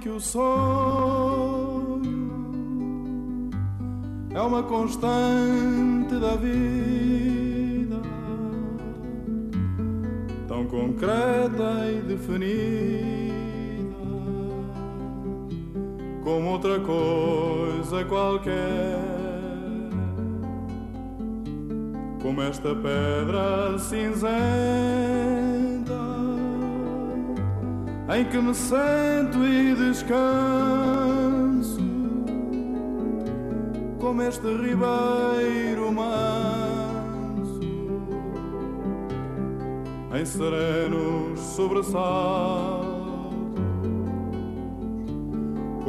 que o sonho é uma constante da vida, tão concreta e definida como outra coisa qualquer. Como esta pedra cinzenta em que me sento e descanso, como este ribeiro manso em serenos sobressaltos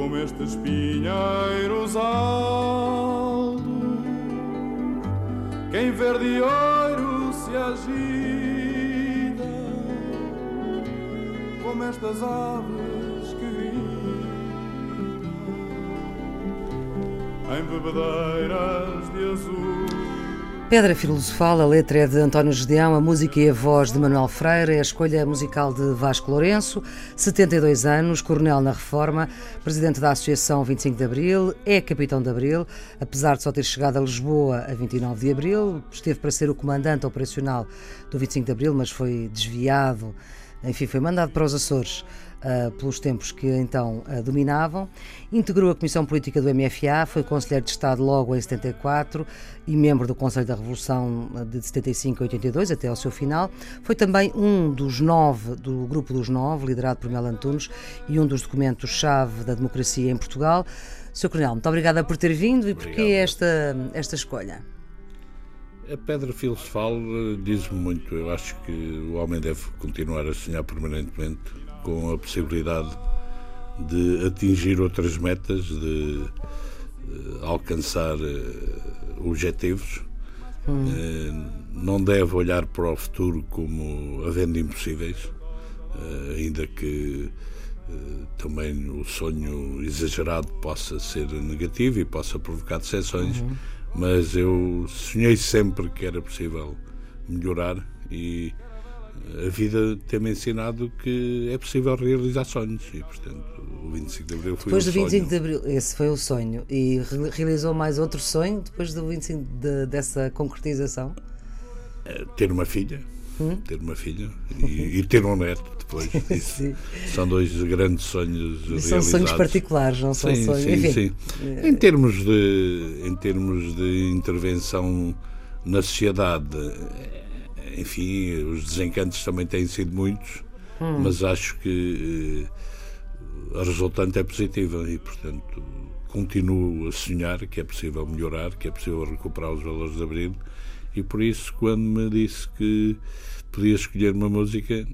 como estes pinheiros altos, que em verde e ouro se agita, como estas aves que gritam em bebedeiras de azul. Pedra Filosofal, a letra é de António Gedeão, a música e a voz de Manuel Freire, a escolha musical de Vasco Lourenço, 72 anos, coronel na Reforma, presidente da Associação 25 de Abril, é capitão de Abril, apesar de só ter chegado a Lisboa a 29 de Abril, esteve para ser o comandante operacional do 25 de Abril, mas foi desviado, enfim, foi mandado para os Açores uh, pelos tempos que então uh, dominavam. Integrou a Comissão Política do MFA, foi Conselheiro de Estado logo em 74 e membro do Conselho da Revolução ah, de 75 a 82 até ao seu final. Foi também um dos nove, do Grupo dos Nove, liderado por Mel Antunes, e um dos documentos-chave da democracia em Portugal. Sr. Coronel, muito obrigada por ter vindo e porquê esta, esta escolha? A pedra filosofal eh, diz-me muito. Eu acho que o homem deve continuar a sonhar permanentemente com a possibilidade de atingir outras metas, de uh, alcançar uh, objetivos. Hum. Não deve olhar para o futuro como havendo impossíveis, ainda que também o sonho exagerado possa ser negativo e possa provocar decepções, uhum. Mas eu sonhei sempre que era possível melhorar e a vida tem-me ensinado que é possível realizar sonhos e, portanto, o 25 de Abril foi Depois do 25 sonho. de Abril, esse foi o sonho. E realizou mais outro sonho depois do 25 de, dessa concretização? É, ter uma filha. Hum? Ter uma filha e, e, ter um neto depois. são dois grandes sonhos e realizados. São sonhos particulares, não são sim, sonhos. Sim, Enfim. sim. É... Em termos de em termos de intervenção na sociedade enfim, os desencantos também têm sido muitos, hum. mas acho que uh, a resultante é positiva e, portanto, continuo a sonhar que é possível melhorar, que é possível recuperar os valores de abril e por isso, quando me disse que podia escolher uma música,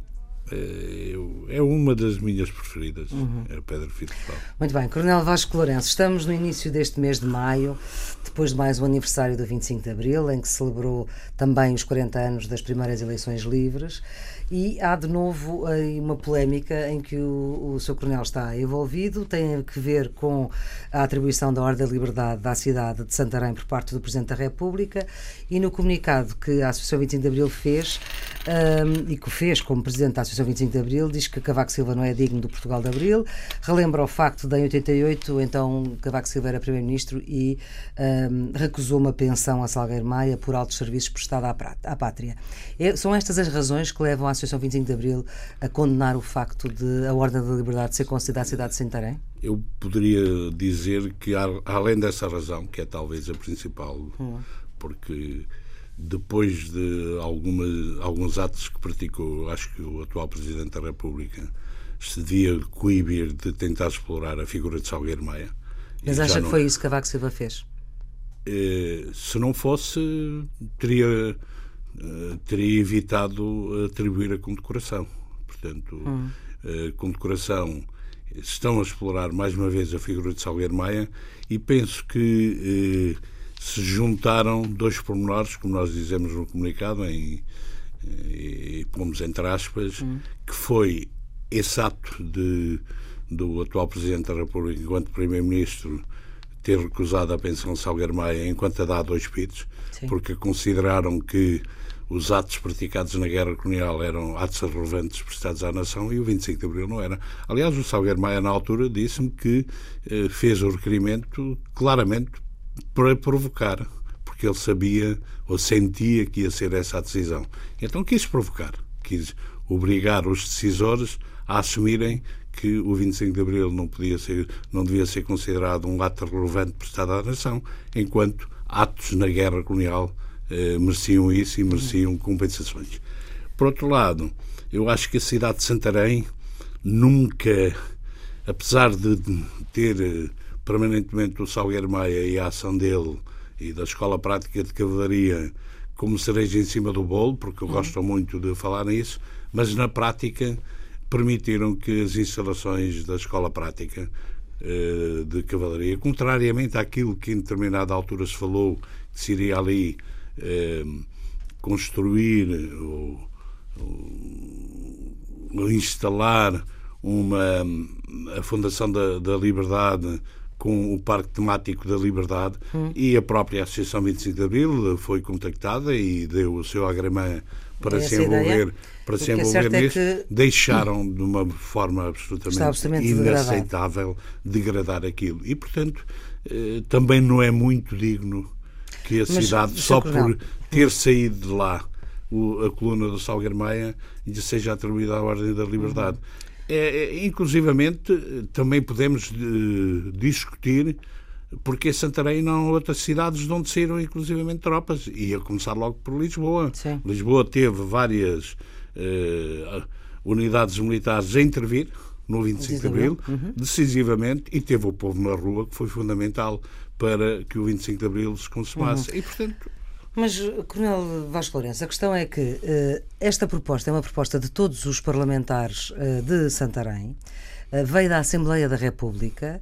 é, é uma das minhas preferidas, uhum. é a Pedra Filosofal. Muito bem, Coronel Vasco Lourenço, estamos no início deste mês de maio, depois de mais um aniversário do 25 de Abril, em que celebrou também os 40 anos das primeiras eleições livres. E há de novo aí uma polémica em que o, o Sr. Coronel está envolvido, tem a ver com a atribuição da Ordem da Liberdade à cidade de Santarém por parte do Presidente da República e no comunicado que a Associação 25 de Abril fez um, e que fez como Presidente da Associação 25 de Abril, diz que Cavaco Silva não é digno do Portugal de Abril, relembra o facto de em 88, então Cavaco Silva era Primeiro-Ministro e um, recusou uma pensão a Salgueiro Maia por altos serviços prestados à, pátria. É, são estas as razões que levam a Associação 25 de Abril a condenar o facto de a Ordem da Liberdade ser considerada a cidade de Santarém? Eu poderia dizer que, além dessa razão, que é talvez a principal, hum. porque depois de alguma, alguns atos que praticou, acho que o atual Presidente da República se devia coibir de tentar explorar a figura de Salgueiro Maia. Mas acha não... que foi isso que Cavaco Silva fez? Eh, se não fosse, teria teria evitado atribuir a condecoração. Portanto, hum. a condecoração estão a explorar mais uma vez a figura de Salgueiro Maia e penso que eh, se juntaram dois pormenores, como nós dizemos no comunicado, em, eh, e pomos entre aspas, hum. que foi esse ato de, do atual Presidente da República, enquanto Primeiro-Ministro, ter recusado a pensão de Salgueiro Maia enquanto a dar dois pitos, porque consideraram que os atos praticados na guerra colonial eram atos relevantes prestados à nação e o 25 de Abril não era. Aliás, o Salgueiro Maia, na altura, disse-me que eh, fez o requerimento claramente para provocar, porque ele sabia ou sentia que ia ser essa a decisão. Então quis provocar, quis obrigar os decisores a assumirem que o 25 de Abril não podia ser, não devia ser considerado um ato relevante prestado à nação, enquanto atos na guerra colonial eh, mereciam isso e mereciam compensações. Por outro lado, eu acho que a cidade de Santarém nunca, apesar de ter eh, permanentemente o Salgueiro Maia e a ação dele e da Escola Prática de Cavalaria como cereja em cima do bolo, porque eu gosto muito de falar nisso, mas na prática permitiram que as instalações da Escola Prática eh, de Cavalaria, contrariamente àquilo que em determinada altura se falou, que se iria ali eh, construir ou, ou, instalar uma, a Fundação da, da Liberdade com o Parque Temático da Liberdade hum. e a própria Associação 25 de Abril foi contactada e deu o seu agramã para se envolver, para se envolver é nisso, é que... deixaram de uma forma absolutamente, absolutamente inaceitável degradar aquilo. E, portanto, eh, também não é muito digno que a Mas, cidade, só por ter saído de lá o, a coluna do Salgueiro Maia, lhe seja atribuída à Ordem da Liberdade. Uhum. É, é, inclusivamente, também podemos uh, discutir porque Santarém não outras cidades de onde saíram inclusivamente tropas, e a começar logo por Lisboa. Sim. Lisboa teve várias uh, unidades militares a intervir no 25 de Abril, uhum. decisivamente, e teve o povo na rua, que foi fundamental para que o 25 de Abril se consumasse. Uhum. E, portanto, mas, Coronel Vasco Lourenço, a questão é que uh, esta proposta é uma proposta de todos os parlamentares uh, de Santarém, uh, veio da Assembleia da República.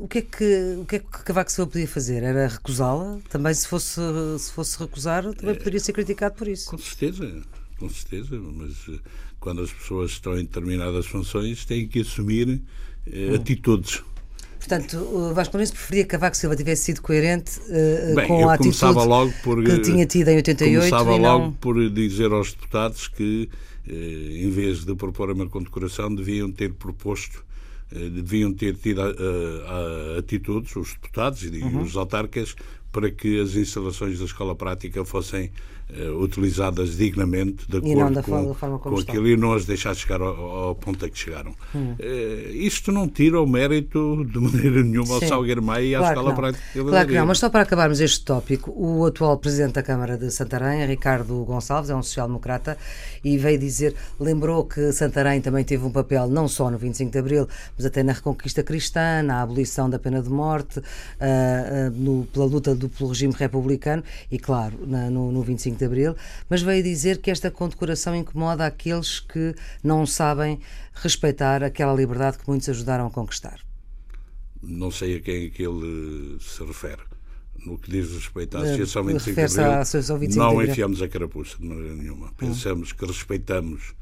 O, que é que, o que é que Cavaco Silva podia fazer? Era recusá-la? Também, se fosse, se fosse recusar, também poderia ser criticado por isso. Com certeza, com certeza, mas quando as pessoas estão em determinadas funções têm que assumir hum. atitudes Portanto, o Vasco Lourenço preferia que Cavaco Silva tivesse sido coerente uh, Bem, com a atitude logo por, que tinha tido em 88 Começava e não... logo por dizer aos deputados que, uh, em vez de propor uma condecoração, deviam ter proposto uh, deviam ter tido atitudes, os deputados e uhum. os autarcas, para que as instalações da escola prática fossem uh, utilizadas dignamente, de acordo com, forma com aquilo, e não as deixar chegar ao, ao ponto a que chegaram. Hum. Uh, isto não tira o mérito de maneira nenhuma Sim. ao Salgueiro Maia e à claro escola prática. Claro que não, mas só para acabarmos este tópico, o atual Presidente da Câmara de Santarém, Ricardo Gonçalves, é um social-democrata e veio dizer, lembrou que Santarém também teve um papel não só no 25 de Abril, mas até na reconquista cristã, na abolição da pena de morte, uh, no, pela luta do, pelo regime republicano e, claro, na, no, no 25 de Abril, mas veio dizer que esta condecoração incomoda aqueles que não sabem respeitar aquela liberdade que muitos ajudaram a conquistar. Não sei a quem é que ele se refere. No que diz respeito à eh, Associação 25 de Abril, 25 não enfiamos a carapuça de maneira nenhuma. Hum. Pensamos que respeitamos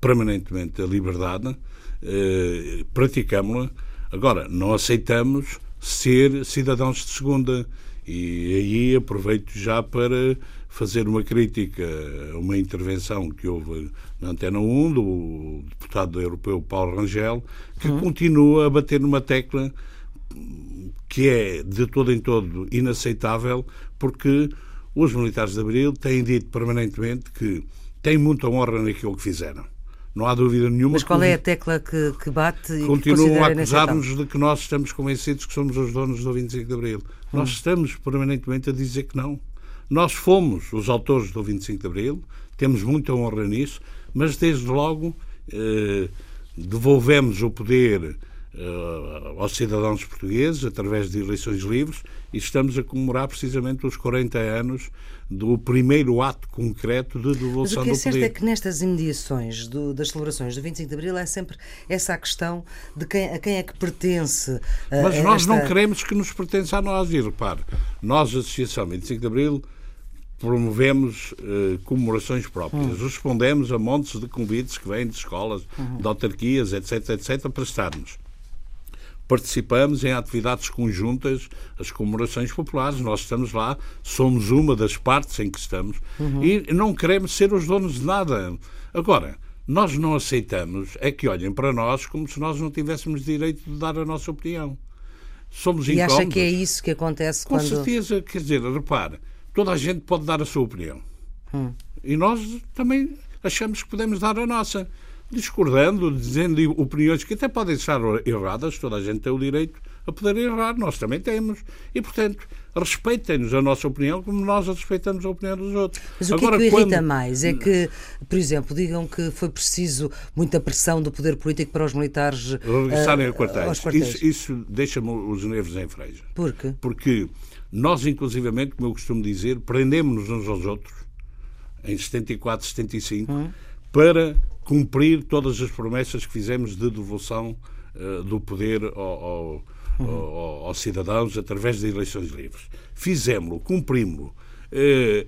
permanentemente a liberdade, eh, praticamos-la. Agora, não aceitamos ser cidadãos de segunda. E aí aproveito já para fazer uma crítica a uma intervenção que houve na Antena 1 do deputado europeu Paulo Rangel, que uhum. continua a bater numa tecla que é de todo em todo inaceitável, porque os militares de Abril têm dito permanentemente que têm muita honra naquilo que fizeram. Não há dúvida nenhuma. Mas qual é a tecla que, que bate e Continuam a acusar-nos de que nós estamos convencidos que somos os donos do 25 de Abril. Hum. Nós estamos permanentemente a dizer que não. Nós fomos os autores do 25 de Abril, temos muita honra nisso, mas desde logo eh, devolvemos o poder eh, aos cidadãos portugueses através de eleições livres e estamos a comemorar precisamente os 40 anos do primeiro ato concreto de devolução do poder. Mas o que é certo é que nestas imediações do, das celebrações do 25 de Abril é sempre essa a questão de quem, a quem é que pertence. Uh, Mas nós esta... não queremos que nos pertença a nós. E repare, nós, Associação 25 de Abril, promovemos uh, comemorações próprias. Uhum. Respondemos a montes de convites que vêm de escolas, uhum. de autarquias, etc, etc, para estarmos. participamos em atividades conjuntas, as comemorações populares, nós estamos lá, somos uma das partes em que estamos uhum. e não queremos ser os donos de nada. Agora, nós não aceitamos é que olhem para nós como se nós não tivéssemos direito de dar a nossa opinião. Somos e incómodos. acha que é isso que acontece Com quando... certeza, quer dizer, repare, toda a gente pode dar a sua opinião. Hum. E nós também achamos que podemos dar a nossa. Discordando, dizendo opiniões que até podem estar erradas, toda a gente tem o direito a poder errar, nós também temos. E, portanto, respeitem-nos a nossa opinião como nós respeitamos a opinião dos outros. Mas o que Agora, é que o irrita quando... mais? É que, por exemplo, digam que foi preciso muita pressão do poder político para os militares regressarem uh, a quartéis. Isso, isso deixa-me os nervos em freja. Por quê? Porque nós, inclusivamente, como eu costumo dizer, prendemos-nos uns aos outros em 74, 75, hum. para cumprir todas as promessas que fizemos de devolução uh, do poder ao, ao, uhum. aos cidadãos através de eleições livres. Fizemos-lo, cumprimos-lo. Uh,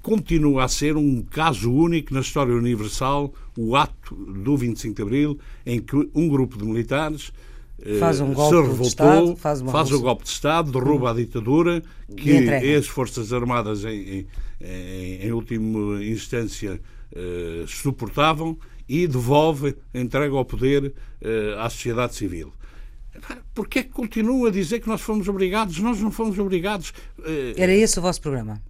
continua a ser um caso único na história universal o ato do 25 de Abril em que um grupo de militares eh, faz um golpe se revoltou, Estado, faz, faz um golpe de Estado, derruba a ditadura que as Forças Armadas, em, em, em última instância, uh, suportavam e devolve, entrega ao poder uh, à sociedade civil. Porquê é que continua a dizer que nós fomos obrigados? Nós não fomos obrigados. Uh, Era esse o vosso programa?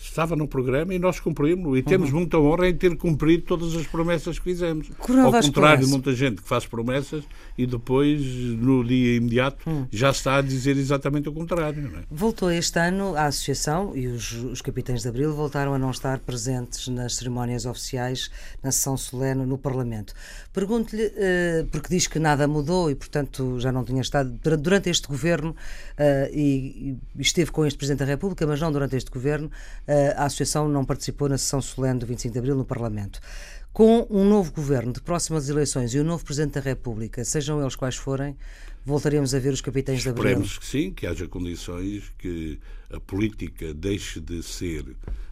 Estava no programa e nós cumprimos e temos uhum. muita honra em ter cumprido todas as promessas que fizemos. Ao contrário de muita gente que faz promessas e depois, no dia imediato, hum. já está a dizer exatamente o contrário. É? Voltou este ano a Associação e os, os capitães de Abril voltaram a não estar presentes nas cerimónias oficiais, na sessão solene no Parlamento. Pergunto-lhe, uh, porque diz que nada mudou e, portanto, já não tinha estado durante este governo uh, e, e, esteve com este Presidente da República, mas não durante este governo. Uh, a Associação não participou na sessão solene do 25 de Abril no Parlamento. Com um novo governo de próximas eleições e um novo Presidente da República, sejam eles quais forem, voltaremos a ver os capitães de Abril? Esperemos que sim, que haja condições que a política deixe de ser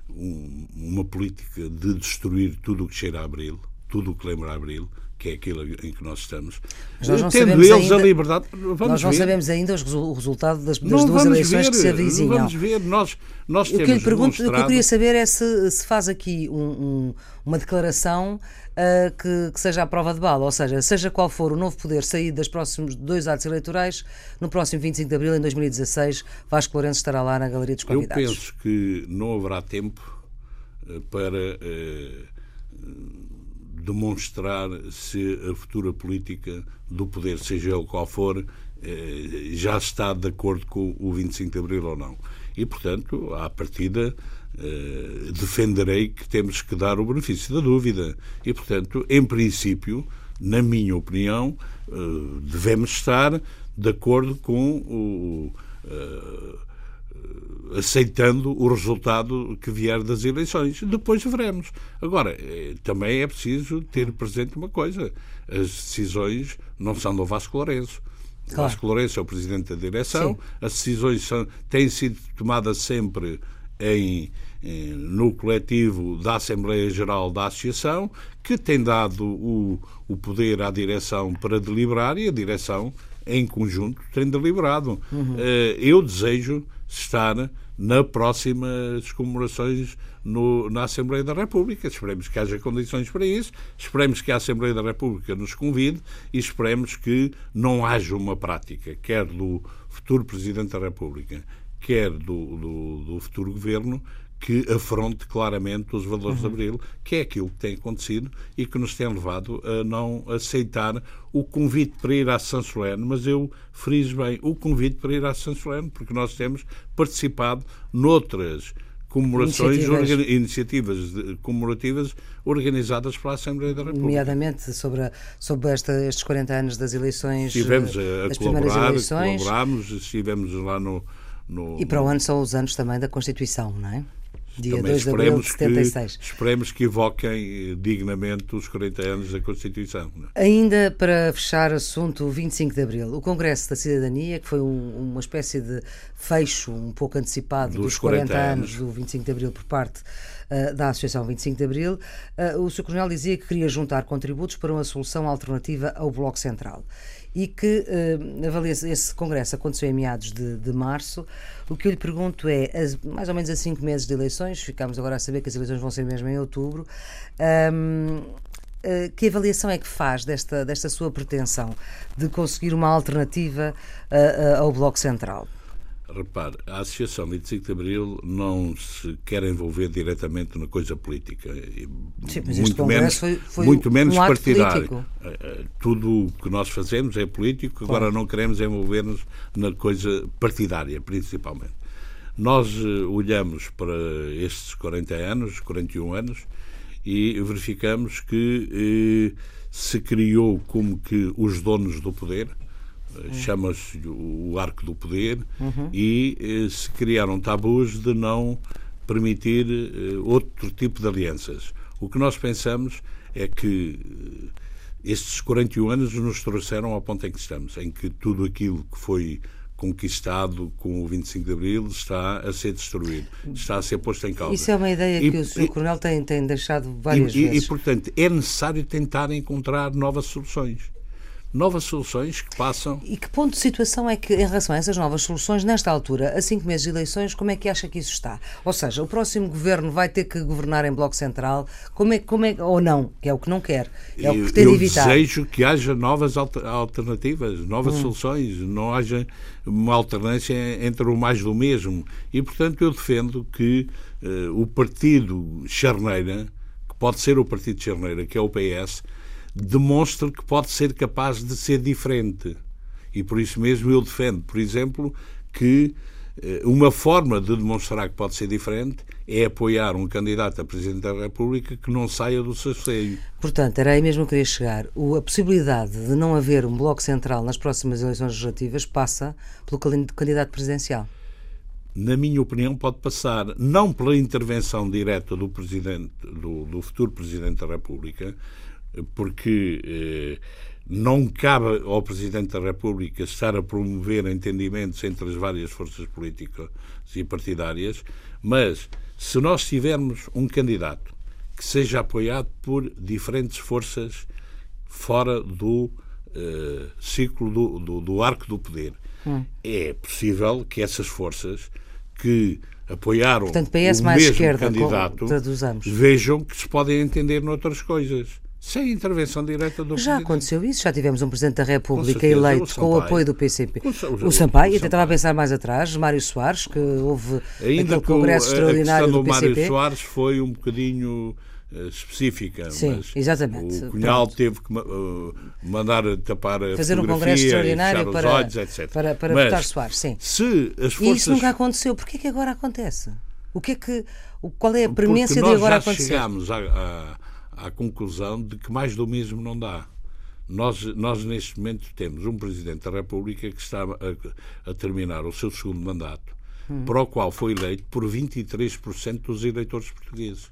um, uma política de destruir tudo o que cheira a Abril, tudo o que lembra Abril, que é aquilo em que nós estamos. Nós Tendo eles ainda, a liberdade, vamos nós não ver. sabemos ainda o resultado das, das duas eleições ver, que se avizinham. Vamos ver, nós, nós o que eu lhe pergunto, o que eu queria saber é se, se faz aqui um, um, uma declaração uh, que, que, seja a prova de bala, ou seja, seja qual for o novo poder sair dos próximos dois atos eleitorais, no próximo 25 de abril, em 2016, Vasco Lourenço estará lá na Galeria dos Convidados. Eu penso que não haverá tempo uh, para. Uh, demonstrar se a futura política do poder, seja ele qual for, eh, já está de acordo com o 25 de Abril ou não. E, portanto, à partida, eh, defenderei que temos que dar o benefício da dúvida. E, portanto, em princípio, na minha opinião, eh, devemos estar de acordo com o aceitando o resultado que vier das eleições. Depois veremos. Agora, eh, também é preciso ter presente uma coisa: as decisões não são do Vasco Lourenço. Claro. Vasco Lourenço é o presidente da direção, Sim. as decisões são, têm sido tomadas sempre em, em, no coletivo da Assembleia Geral da Associação, que tem dado o, o poder à direção para deliberar e a direção, em conjunto, tem deliberado. Uhum. Uh, eu desejo estar na próximas comemorações no, na Assembleia da República. Esperemos que haja condições para isso, esperemos que a Assembleia da República nos convide e esperemos que não haja uma prática, quer do futuro Presidente da República, quer do, do, do futuro Governo, que afronte claramente os valores uhum. de Abril, que é aquilo que tem acontecido e que nos tem levado a não aceitar o convite para ir à São Solene, mas eu friso bem o convite para ir à São Solene, porque nós temos participado noutras comemorações, iniciativas, iniciativas de, comemorativas organizadas pela Assembleia da República. Nomeadamente sobre, a, sobre esta, estes 40 anos das eleições. Estivemos a, a colaborar, colaborámos, estivemos lá no, no, E para o ano são os anos também da Constituição, não é? Dia Também 2 de abril de 76. Que, esperemos que evoquem eh, dignamente os 40 anos da Constituição. É? Ainda para fechar assunto, 25 de abril, o Congresso da Cidadania, que foi um, uma espécie de fecho um pouco antecipado dos, dos 40, 40 anos. anos do 25 de abril por parte uh, da Associação 25 de abril, uh, o Sr. Coronel dizia que queria juntar contributos para uma solução alternativa ao Bloco Central e que uh, esse congresso aconteceu em meados de, de março. O que eu lhe pergunto é, as, mais ou menos a cinco meses de eleições, ficamos agora a saber que as eleições vão ser mesmo em outubro. Um, eh, que avaliação é que faz desta, desta sua pretensão de conseguir uma alternativa uh, ao Bloco Central? Repare, a Associação 25 de Abril não se quer envolver diretamente na coisa política. Sim, mas muito menos, foi, foi muito menos um partidário. Tudo o que nós fazemos é político, claro. agora não queremos envolver-nos na coisa partidária, principalmente. Nós olhamos para estes 40 anos, 41 anos, e verificamos que eh, se criou como que os donos do poder, chama-se o arco do poder, uhum. e eh, se criaram tabus de não permitir eh, outro tipo de alianças. O que nós pensamos é que eh, estes 41 anos nos trouxeram ao ponto em que estamos, em que tudo aquilo que foi conquistado com o 25 de Abril está a ser destruído, está a ser posto em causa. Isso é uma ideia e, que o Sr. Coronel tem, tem deixado várias e, vezes. E, portanto, é necessário tentar encontrar novas soluções novas soluções que passam. E que ponto de situação é que, em relação a essas novas soluções, nesta altura, a cinco meses de eleições, como é que acha que isso está? Ou seja, o próximo governo vai ter que governar em Bloco Central, como é, como é, ou não, que é o que não quer, é o que pretende eu evitar. Eu desejo que haja novas alternativas, novas hum. soluções, não haja uma alternância entre o mais do mesmo. E, portanto, eu defendo que uh, o partido charneira, que pode ser o partido charneira, que é o PS, demonstra que pode ser capaz de ser diferente. E por isso mesmo eu defendo, por exemplo, que eh, uma forma de demonstrar que pode ser diferente é apoiar um candidato a Presidente da República que não saia do seu seio. Portanto, era aí mesmo que eu queria chegar. O, a possibilidade de não haver um bloco central nas próximas eleições legislativas passa pelo candidato presidencial. Na minha opinião, pode passar não pela intervenção direta do, presidente, do, do futuro Presidente da República, porque eh, não cabe ao Presidente da República estar a promover entendimentos entre as várias forças políticas e partidárias, mas se nós tivermos um candidato que seja apoiado por diferentes forças fora do eh, ciclo do, do, do, arco do poder, hum. é possível que essas forças que apoiaram Portanto, PS o mais mesmo esquerda, candidato vejam que se podem entender noutras coisas sem intervenção direta do Já Presidente. aconteceu isso, já tivemos um Presidente da República certeza, eleito com o apoio do PCP. Com, o, o Sampaio, e estava a pensar mais atrás, Mário Soares, que houve Ainda aquele congresso o, extraordinário do PCP. Mário Soares foi um bocadinho uh, específica. Sim, exatamente. O Cunhal Pronto. teve que uh, mandar tapar a Fazer um congresso extraordinário para, olhos, para, para mas, votar Soares, sim. Se as forças... E isso nunca aconteceu. Porquê que agora acontece? O que é que, qual é a premência de agora acontecer? Nós já chegámos a à conclusão de que mais do mesmo não dá. Nós, nós neste momento, temos um Presidente da República que está a, a terminar o seu segundo mandato, hum. para o qual foi eleito por 23% dos eleitores portugueses.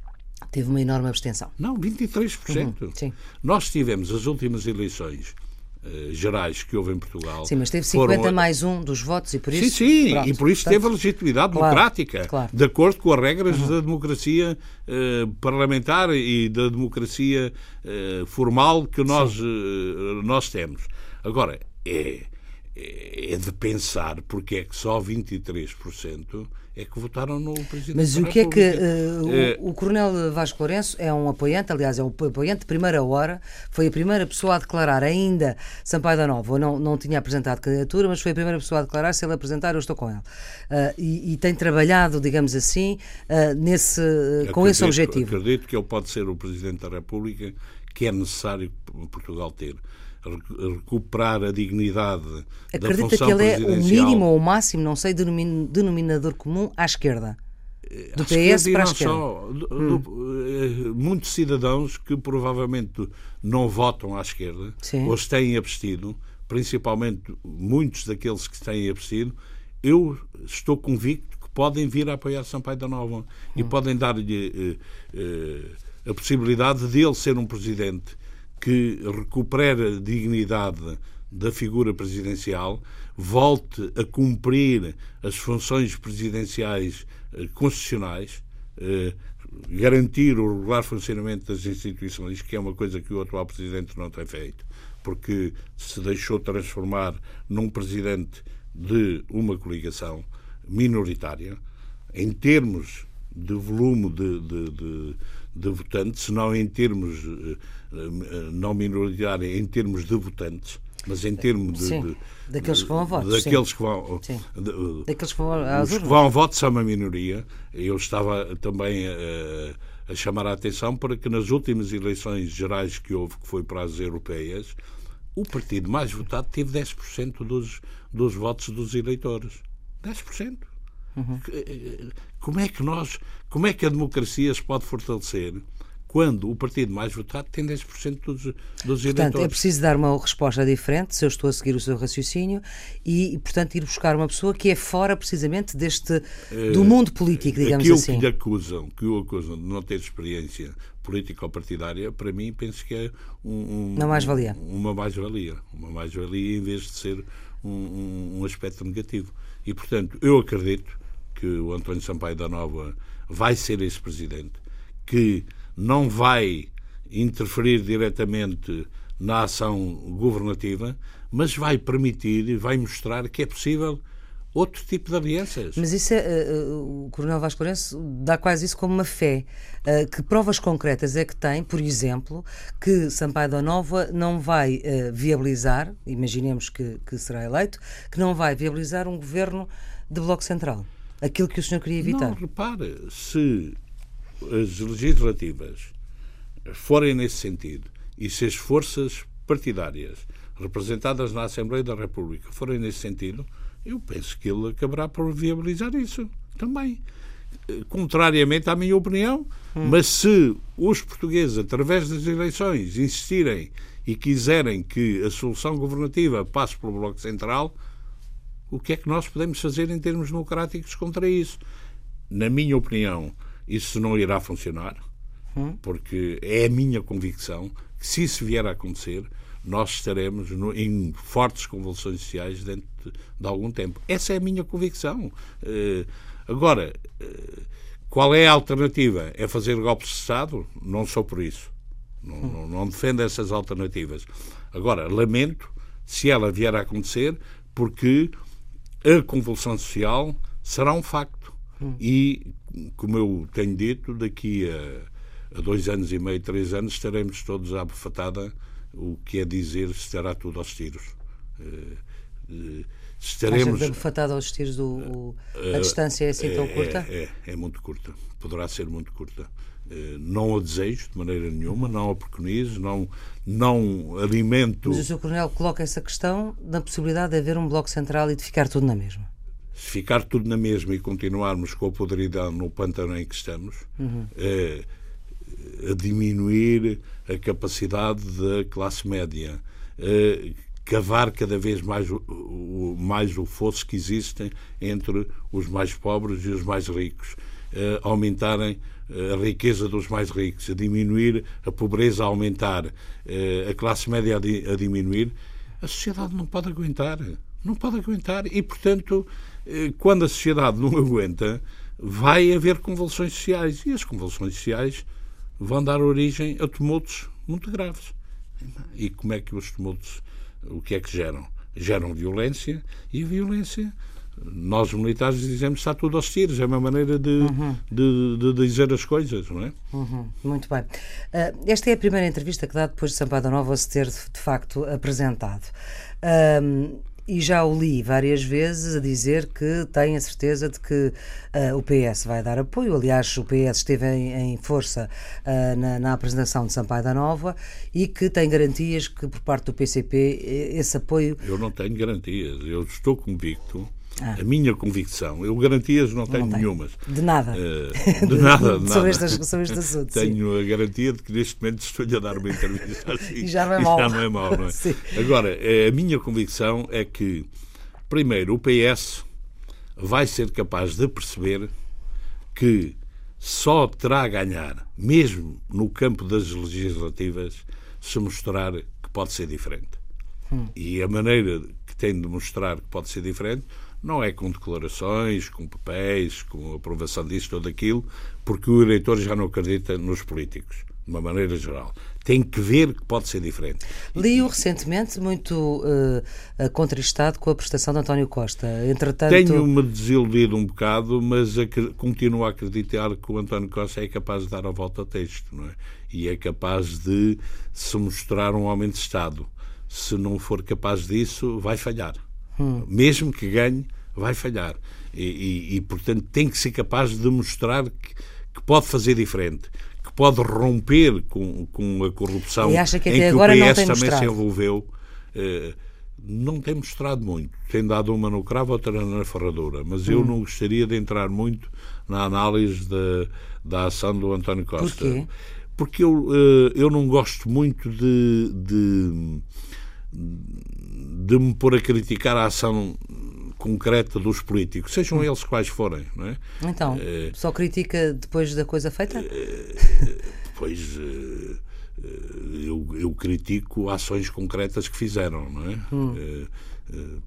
Teve uma enorme abstenção. Não, 23%. Uhum, sim. Nós tivemos as últimas eleições uh, gerais que houve em Portugal. Sim, mas teve 50 foram... mais um dos votos e por isso. Sim, sim, pronto, e por isso portanto, teve a legitimidade claro, democrática, claro. de acordo com as regras uhum. da democracia uh, parlamentar e da democracia uh, formal que nós, nós temos. Agora, é, é de pensar porque é que só 23% é que votaram no Presidente Mas o que é que uh, é... o, o, Coronel Vasco Lourenço é um apoiante, aliás, é um apoiante de primeira hora, foi a primeira pessoa a declarar ainda Sampaio da Nova, não, não tinha apresentado candidatura, mas foi a primeira pessoa a declarar, se ele apresentar, eu estou com ele. Uh, e, e, tem trabalhado, digamos assim, uh, nesse, acredito, com esse objetivo. Acredito que ele pode ser o Presidente da República que é necessário Portugal ter recuperar a dignidade Acredita da função que ele é o mínimo ou o máximo, não sei, denominador comum à esquerda? Do PS para a esquerda. Só, hum. do, eh, muitos cidadãos que provavelmente não votam à esquerda Sim. ou se têm abstido, principalmente muitos daqueles que se têm abstido, eu estou convicto que podem vir a apoiar Sampaio da Nova hum. e podem dar-lhe uh, uh, a possibilidade de ele ser um presidente que recupere a dignidade da figura presidencial, volte a cumprir as funções presidenciais eh, constitucionais, eh, garantir o regular funcionamento das instituições, que é uma coisa que o atual presidente não tem feito. porque se deixou transformar num presidente de uma coligação minoritária, em termos de volume de, de, de, de votantes, não em termos eh, eh, não minoritária, em termos de votantes, mas em termos de, sim, daqueles que vão a votos. Daqueles sim. que vão, de, daqueles que vão às os que vão a votos são uma minoria. Eu estava também a, a chamar a atenção para que nas últimas eleições gerais que houve, que foi para as europeias, o partido mais votado teve 10% dos, dos votos dos eleitores. 10%. Uhum. Como é que nós, como é que a democracia se pode fortalecer quando o partido mais votado tem 10% dos, dos portanto, eleitores. Portanto, é preciso dar uma resposta diferente, se eu estou a seguir o seu raciocínio, e, portanto, ir buscar uma pessoa que é fora, precisamente, deste, do mundo político, digamos Aquilo assim. que lhe acusam, que o acusam de não ter experiência política ou partidária, para mim, penso que é um, um, uma mais-valia. Uma mais-valia. Uma mais-valia em vez de ser um, um aspecto negativo. E, portanto, eu acredito que o António Sampaio da Nova vai ser esse presidente, que não vai interferir diretamente na ação governativa, mas vai permitir e vai mostrar que é possível outro tipo de alianças. Mas isso é, uh, o Coronel Vasco Lourenço dá quase isso como uma fé. Uh, que provas concretas é que tem, por exemplo, que Sampaio da Nova não vai uh, viabilizar, imaginemos que, que será eleito, que não vai viabilizar um governo de Bloco Central? Aquilo que o senhor queria evitar? Não, repare, se as legislativas forem nesse sentido e se as forças partidárias representadas na Assembleia da República forem nesse sentido, eu penso que ele acabará por viabilizar isso também. Contrariamente à minha opinião, hum. mas se os portugueses, através das eleições, insistirem e quiserem que a solução governativa passe pelo Bloco Central, o que é que nós podemos fazer em termos democráticos contra isso? Na minha opinião, isso não irá funcionar, hum. porque é a minha convicção que, se isso vier a acontecer, nós estaremos no, em fortes convulsões sociais dentro de, de, algum tempo. Essa é a minha convicção. Uh, agora, uh, qual é a alternativa? É fazer golpes de Estado? Não sou por isso. Não, hum. não, não defendo essas alternativas. Agora, lamento se ela vier a acontecer, porque a convulsão social será um facto. Hum. E como eu tenho dito, daqui a, a, dois anos e meio, três anos, estaremos todos à bufetada, o que é dizer estará tudo aos tiros. Uh, estaremos. A bufetada aos tiros, do, o, a uh, distância é assim tão curta? É, é, é, muito curta. Poderá ser muito curta. Uh, não a desejo de maneira nenhuma, não a preconizo, não, não alimento. Mas o Sr. Coronel coloca essa questão na possibilidade de haver um bloco central e de ficar tudo na mesma se ficar tudo na mesma e continuarmos com a podridão no pântano em que estamos, uhum. é, a diminuir a capacidade da classe média, é, cavar cada vez mais o, o, mais o fosso que existe entre os mais pobres e os mais ricos, é, aumentarem a riqueza dos mais ricos, a diminuir a pobreza, a aumentar, é, a classe média a, a diminuir, a sociedade não pode aguentar. Não pode aguentar e, portanto, eh, quando a sociedade não aguenta, vai haver convulsões sociais. E as convulsões sociais vão dar origem a tumultos muito graves. E como é que os tumultos, o que é que geram? Geram violência e a violência, nós militares dizemos está tudo aos tiros, é uma maneira de, uhum. de, de, dizer as coisas, não é? Uhum. Muito bem. Uh, esta é a primeira entrevista que dá depois de Sampaio Nova se ter de facto apresentado. Uh, e já o li várias vezes a dizer que tem a certeza de que uh, o PS vai dar apoio. Aliás, o PS esteve em, em força uh, na, na, apresentação de Sampaio da Nova e que tem garantias que, por parte do PCP, esse apoio. Eu não tenho garantias. Eu estou convicto ah. A minha convicção, eu garantias não tenho não nenhumas. De nada. Uh, de nada, de sobre, estas, sobre este assunto. Tenho sim. a garantia de que neste momento estou-lhe a dar uma entrevista assim. e já não é mau. Já não é mau, não é? Agora, a minha convicção é que, primeiro, o PS vai ser capaz de perceber que só terá a ganhar, mesmo no campo das legislativas, se mostrar que pode ser diferente. Hum. E a maneira que tem de mostrar que pode ser diferente não é com declarações, com papéis, com aprovação disso, tudo aquilo, porque o eleitor já não acredita nos políticos. de uma maneira geral. Tem que ver que pode ser diferente. Li-o recentemente muito uh, contristado com a prestação de António Costa. Entretanto... Tenho-me desiludido um bocado, mas continuo a acreditar que o António Costa é capaz de dar a volta ao texto, não é? E é capaz de se mostrar um homem de Estado. Se não for capaz disso, vai falhar. Hum. Mesmo que ganhe, vai falhar. E, e, e, portanto, tem que ser capaz de mostrar que, que pode fazer diferente pode romper com, com a corrupção e acha que até em que agora o PS não também mostrado. se envolveu. Eh, não tem mostrado muito. Tem dado uma no cravo, outra na ferradura. Mas eu hum. não gostaria de entrar muito na análise da, da ação do António Costa. Porquê? Porque eu, eh, eu não gosto muito de, de, de me pôr a criticar a ação concreta dos políticos, sejam eles quais forem. Não é? Então, é, só critica depois da coisa feita? É, pois eu, eu, critico ações concretas que fizeram, não é? Hum.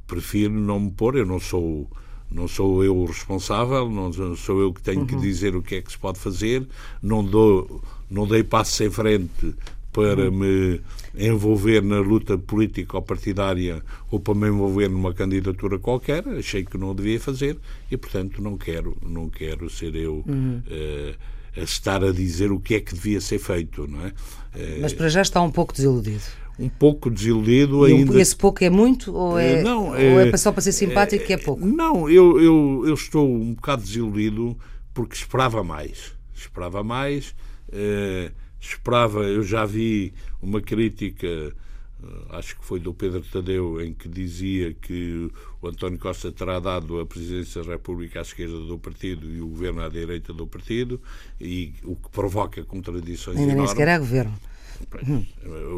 Prefiro não me pôr, eu não sou não sou eu o responsável, não sou eu que tenho uhum. que dizer o que é que se pode fazer, não dou não dei passos em frente para me envolver na luta política ou partidária ou para me envolver numa candidatura qualquer, achei que não devia fazer e, portanto, não quero, não quero ser eu uhum. uh, a estar a dizer o que é que devia ser feito, não é? Uh, Mas para já está um pouco desiludido. Um pouco desiludido e ainda. Esse pouco é muito ou é, não, é, ou é só para ser simpático que é pouco? Não, eu, eu, eu estou um bocado desiludido porque esperava mais. Esperava mais. Uh, esperava, eu já vi uma crítica, eh, acho que foi do Pedro Tadeu, em que dizia que o António Costa terá dado a presidência da República à esquerda do partido e o governo à direita do partido, e o que provoca contradições Ainda enormes. nem sequer é governo.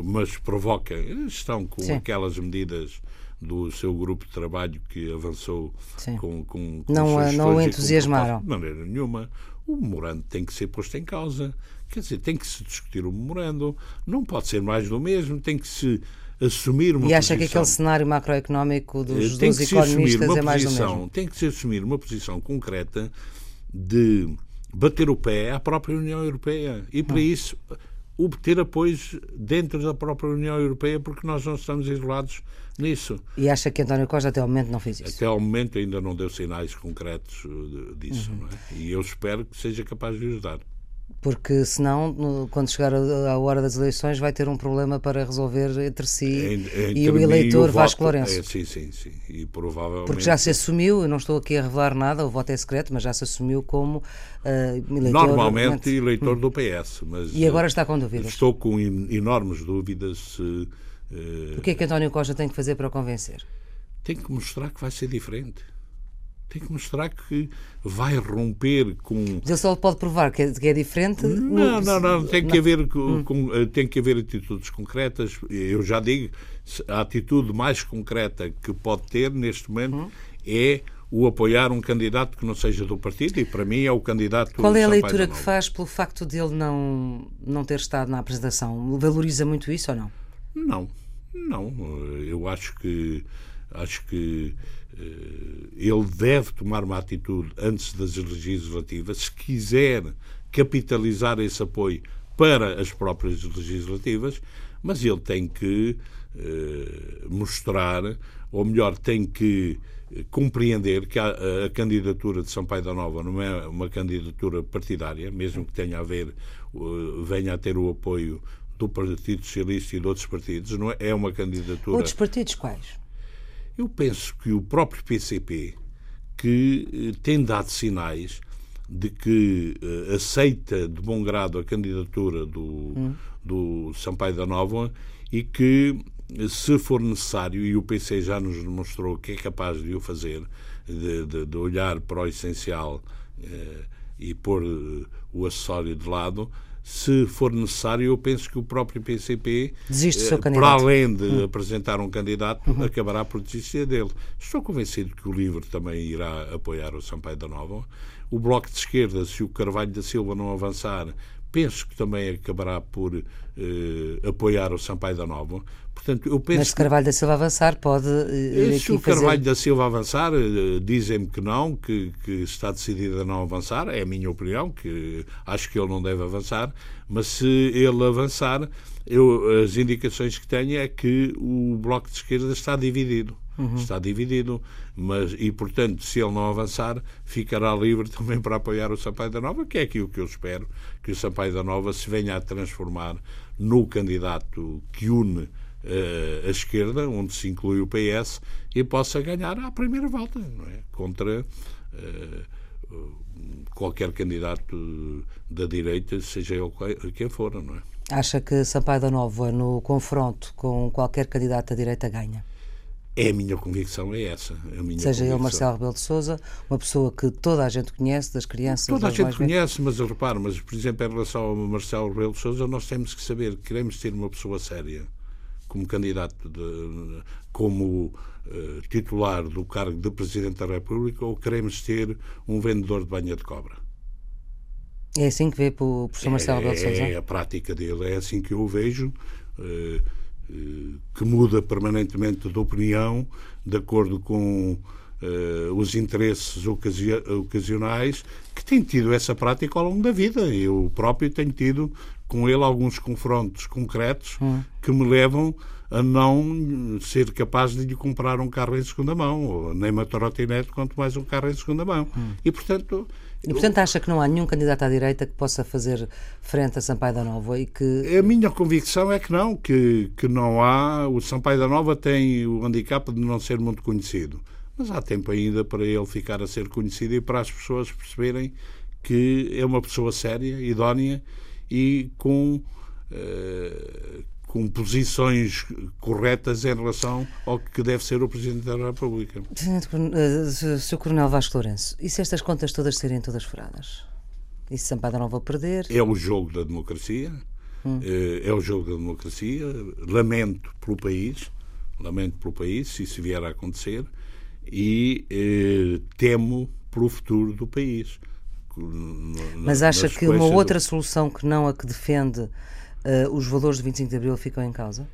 Mas provoca, estão com Sim. aquelas medidas do seu grupo de trabalho que avançou Sim. com, com, com não, não o entusiasmaram. De maneira nenhuma. O memorando tem que ser posto em causa. Quer dizer, tem que se discutir o memorando, não pode ser mais do mesmo, tem que se assumir uma E acha posição. que aquele cenário macroeconómico dos, eh, dos economistas é mais posição, do mesmo? Tem que se assumir uma posição concreta de bater o pé à própria União Europeia. E para hum. isso obter apoios dentro da própria União Europeia, porque nós não estamos isolados nisso. E acha que António Costa até ao momento não fez isso? Até ao momento ainda não deu sinais concretos eh, disso. Uhum. É? E eu espero que seja capaz de ajudar porque senão, quando chegar a hora das eleições, vai ter um problema para resolver entre si entre e o eleitor e o Vasco Lourenço. É, sim, sim, sim. E provavelmente... Porque já se assumiu, eu não estou aqui a revelar nada, o voto é secreto, mas já se assumiu como uh, eleitor. Normalmente eleitor hum. do PS. Mas, e agora está com dúvidas? Estou com enormes dúvidas. Uh, o que é que António Costa tem que fazer para o convencer? Tem que mostrar que vai ser diferente tem que mostrar que vai romper com. Mas ele só pode provar que é, que é diferente? Não, não, não. Tem que, haver, com, com, eh, tem que haver atitudes concretas. Eu já digo, a atitude mais concreta que pode ter neste momento hum. é o apoiar um candidato que não seja do partido e para mim é o candidato Qual é a leitura que faz pelo facto dele não, não ter estado na apresentação? Valoriza muito isso ou não? Não, não. Eu acho que acho que ele deve tomar uma atitude antes das legislativas, se quiser capitalizar esse apoio para as próprias legislativas, mas ele tem que eh, mostrar, ou melhor, tem que compreender que a, a, candidatura de Sampaio da Nova não é uma candidatura partidária, mesmo que tenha a ver, venha a ter o apoio do Partido Socialista e de outros partidos, não é, é uma candidatura. Outros partidos quais? Eu penso que o próprio PCP, que eh, tem dado sinais de que uh, aceita de bom grado a candidatura do, hum. do Sampaio da Nova e que, se for necessário, e o PC já nos demonstrou que é capaz de o fazer, de, de, de olhar para o essencial e pôr o acessório de lado, se for necessário, eu penso que o próprio PCP, eh, para além de uhum. apresentar um candidato, uhum. acabará por desistir dele. Estou convencido que o LIVRE também irá apoiar o Sampaio da Nova. O Bloco de Esquerda, se o Carvalho da Silva não avançar, penso que também acabará por eh, apoiar o Sampaio da Nova. Portanto, eu penso Mas se Carvalho da Silva avançar, pode. Eh, se o Carvalho da Silva avançar, eh, dizem-me que não, que, que, está decidido a não avançar, é a minha opinião, que acho que ele não deve avançar, mas se ele avançar, eu, as indicações que tenho é que o Bloco de Esquerda está dividido. Uhum. Está dividido, mas e portanto, se ele não avançar, ficará livre também para apoiar o Sampaio da Nova, que é aquilo que eu espero, que o Sampaio da Nova se venha a transformar no candidato que une uh, a esquerda, onde se inclui o PS, e possa ganhar à primeira volta, não é? Contra uh, qualquer candidato da direita, seja ele quem for, não é? Acha que Sampaio da Nova, no confronto com qualquer candidato da direita, ganha? É a minha convicção, é essa. Seja ele Marcelo Rebelo de Souza, uma pessoa que toda a gente conhece, das crianças. Toda a gente conhece, mas repare, mas por exemplo, em relação ao Marcelo Rebelo de Souza, nós temos que saber que queremos ter uma pessoa séria como candidato, de, como uh, titular do cargo de Presidente da República, ou queremos ter um vendedor de banha de cobra. É assim que vê para o professor Marcelo Rebelo de Souza? É a prática dele, é assim que eu o vejo. Uh, eh, que muda permanentemente de opinião de acordo com uh, os interesses ocasi ocasionais, que tem tido essa prática ao longo da vida. Eu próprio tenho tido com ele alguns confrontos concretos hum. que me levam a não ser capaz de lhe comprar um carro em segunda mão, ou nem uma trotinete, quanto mais um carro em segunda mão. Hum. E, portanto, e, portanto, acha que não há nenhum candidato à direita que possa fazer frente a Sampaio da Nova e que... A minha convicção é que não, que, que não há. O Sampaio da Nova tem o handicap de não ser muito conhecido. Mas há tempo ainda para ele ficar a ser conhecido e para as pessoas perceberem que é uma pessoa séria, idónea e com, uh, com posições corretas em relação ao que deve ser o Presidente da República. Eh, Sr. Coronel Vasco Lourenço, e se estas contas todas serem todas furadas? E se Sampaio não vou perder? É o jogo da democracia. Hum. Eh, é o jogo da democracia. Lamento pelo país, lamento pelo país, se isso vier a acontecer, e eh, temo pelo futuro do país. Mas acha que uma outra do... solução que não a que defende uh, os valores do 25 de Abril ficam em causa?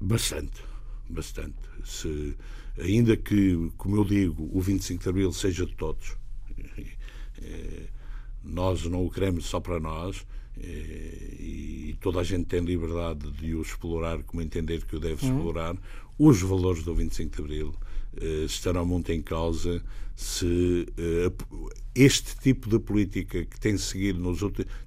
Bastante, bastante. Se, ainda que, como eu digo, o 25 de Abril seja de todos, eh, nós não o queremos só para nós eh, e toda a gente tem liberdade de o explorar como entender que o deve uhum. explorar. Os valores do 25 de Abril estarão muito em causa se este tipo de política que tem, seguido nos,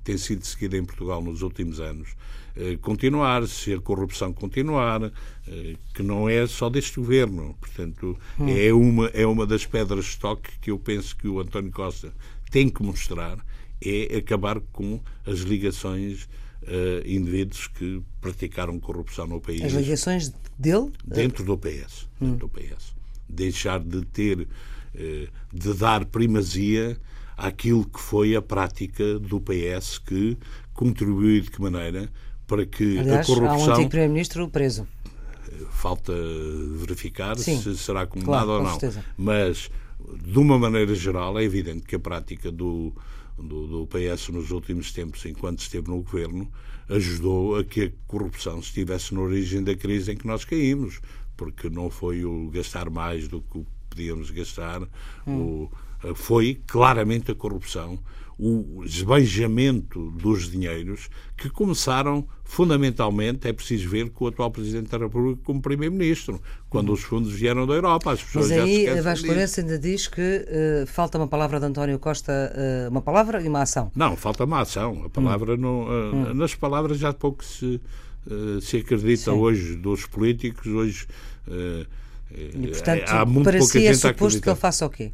tem sido seguida em Portugal nos últimos anos eh, continuar, se a corrupção continuar, eh, que não é só deste governo. Portanto, hum. é, uma, é uma das pedras de toque que eu penso que o António Costa tem que mostrar, é acabar com as ligações uh, indivíduos que praticaram corrupção no país. As ligações dele? Dentro do PS. Hum. Dentro do PS. Deixar de ter eh, de dar primazia àquilo que foi a prática do PS que contribuiu de que maneira para que Aliás, a corrupção. Há um antigo Primeiro-Ministro preso. Falta verificar Sim, se será condenado claro, ou não. Certeza. Mas, de uma maneira geral, é evidente que a prática do, do, do, PS nos últimos tempos, enquanto esteve no governo, ajudou a que a corrupção estivesse na origem da crise em que nós caímos, porque não foi o gastar mais do que podíamos gastar, hum. o, foi claramente a corrupção, o esbanjamento dos dinheiros que começaram fundamentalmente, é preciso ver, com o atual Presidente da República como Primeiro-Ministro, quando os fundos vieram da Europa. As pessoas Mas aí Vasco Lourenço ainda diz que uh, falta uma palavra de António Costa, uh, uma palavra e uma ação. Não, falta uma ação. A palavra hum. não, uh, hum. Nas palavras já pouco se, se acredita Sim. hoje dos políticos, hoje e, portanto, há muito para pouca si é suposto que ele faça o quê?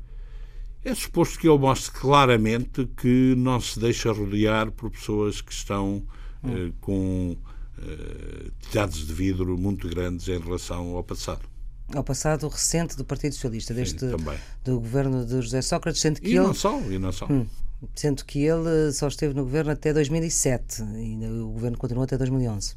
É suposto que ele mostre claramente que não se deixa rodear por pessoas que estão hum. uh, com uh, telhados de vidro muito grandes em relação ao passado. Ao passado recente do Partido Socialista, Sim, deste do governo de José Sócrates, sendo que e ele. Não só, e não só. Hum, sendo que ele só esteve no governo até 2007 e o governo continuou até 2011.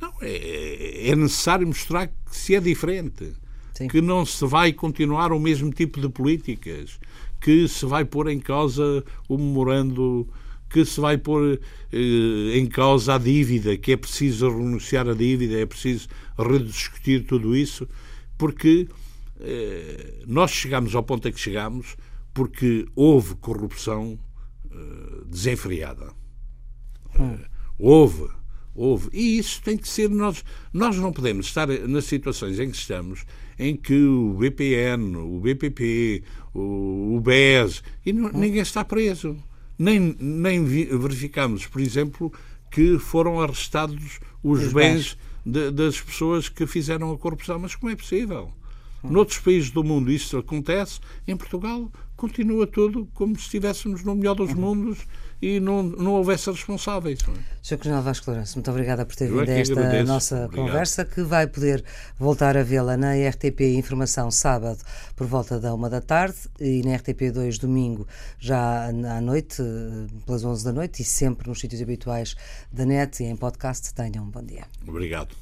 Não, é, é necessário mostrar que se é diferente. Sim. Que não se vai continuar o mesmo tipo de políticas. Que se vai pôr em causa o memorando que se vai pôr eh, em causa a dívida, que é preciso renunciar à dívida, é preciso rediscutir tudo isso, porque eh, nós chegamos ao ponto a que chegamos porque houve corrupção eh, desenfreada. Hum. houve, houve. E isso tem que ser. Nós, nós não podemos estar nas situações em que estamos, em que o BPN, o BPP, o, o BES, e não, ninguém está preso. Nem, nem verificamos, por exemplo, que foram arrestados os, os bens. De, das pessoas que fizeram a corrupção. Mas como é possível? Noutros países do mundo isso acontece, em Portugal continua tudo como se estivéssemos no melhor dos mundos e não, não houvesse responsáveis. Não é? Sr. Coronel Vasco Lourenço, muito obrigada por ter vindo a esta agradeço. nossa Obrigado. conversa, que vai poder voltar a vê-la na RTP Informação sábado por volta da uma da tarde e na RTP 2 domingo já à noite, pelas 11 da noite e sempre nos sítios habituais da net e em podcast. Tenham um bom dia. Obrigado.